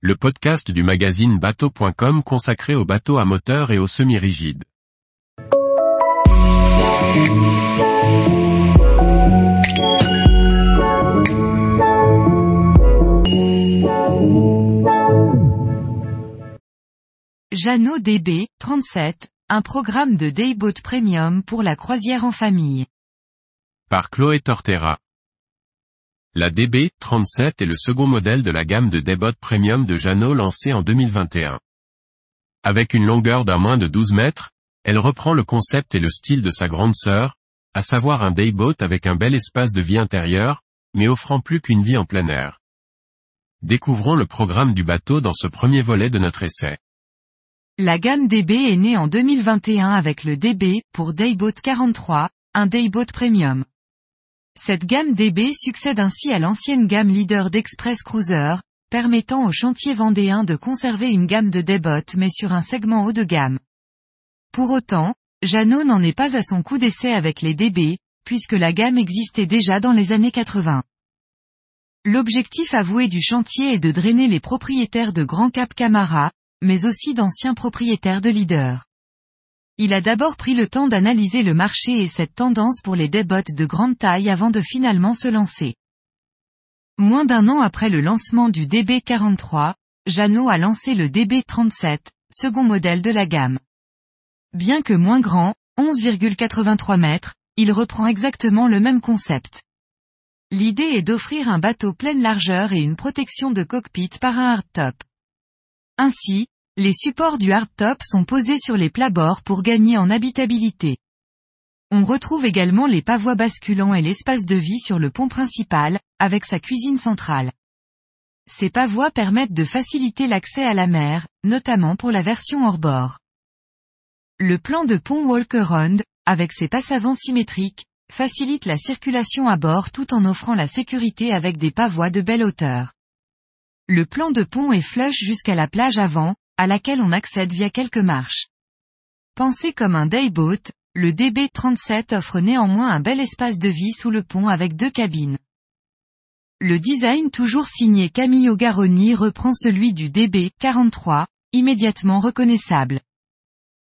le podcast du magazine bateau.com consacré aux bateaux à moteur et aux semi-rigides. Jeannot DB, 37, un programme de Dayboat Premium pour la croisière en famille. Par Chloé Tortera. La DB37 est le second modèle de la gamme de Daybot Premium de Jeannot lancée en 2021. Avec une longueur d'un moins de 12 mètres, elle reprend le concept et le style de sa grande sœur, à savoir un dayboat avec un bel espace de vie intérieur, mais offrant plus qu'une vie en plein air. Découvrons le programme du bateau dans ce premier volet de notre essai. La gamme DB est née en 2021 avec le DB pour Dayboat 43, un Dayboat Premium. Cette gamme DB succède ainsi à l'ancienne gamme leader d'Express Cruiser, permettant aux chantiers vendéens de conserver une gamme de débot mais sur un segment haut de gamme. Pour autant, Jeannot n'en est pas à son coup d'essai avec les DB, puisque la gamme existait déjà dans les années 80. L'objectif avoué du chantier est de drainer les propriétaires de Grand Cap Camara, mais aussi d'anciens propriétaires de leader. Il a d'abord pris le temps d'analyser le marché et cette tendance pour les débottes de grande taille avant de finalement se lancer. Moins d'un an après le lancement du DB43, Jeannot a lancé le DB37, second modèle de la gamme. Bien que moins grand, 11,83 mètres, il reprend exactement le même concept. L'idée est d'offrir un bateau pleine largeur et une protection de cockpit par un hardtop. Ainsi, les supports du hardtop sont posés sur les plabords pour gagner en habitabilité. On retrouve également les pavois basculants et l'espace de vie sur le pont principal, avec sa cuisine centrale. Ces pavois permettent de faciliter l'accès à la mer, notamment pour la version hors-bord. Le plan de pont Walker-Round, avec ses passavants symétriques, facilite la circulation à bord tout en offrant la sécurité avec des pavois de belle hauteur. Le plan de pont est flush jusqu'à la plage avant, à laquelle on accède via quelques marches. Pensé comme un dayboat, le DB37 offre néanmoins un bel espace de vie sous le pont avec deux cabines. Le design toujours signé Camillo Garoni reprend celui du DB43, immédiatement reconnaissable.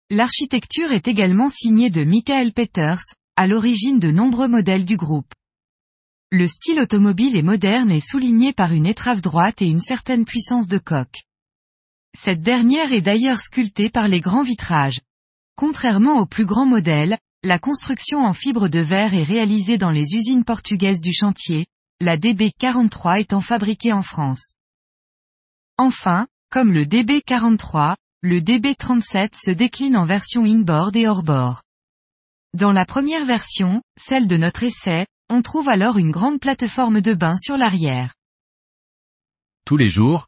L'architecture est également signée de Michael Peters, à l'origine de nombreux modèles du groupe. Le style automobile est moderne et souligné par une étrave droite et une certaine puissance de coque. Cette dernière est d'ailleurs sculptée par les grands vitrages. Contrairement aux plus grands modèles, la construction en fibre de verre est réalisée dans les usines portugaises du chantier, la DB43 étant fabriquée en France. Enfin, comme le DB43, le DB37 se décline en version inboard et hors-bord. Dans la première version, celle de notre essai, on trouve alors une grande plateforme de bain sur l'arrière. Tous les jours,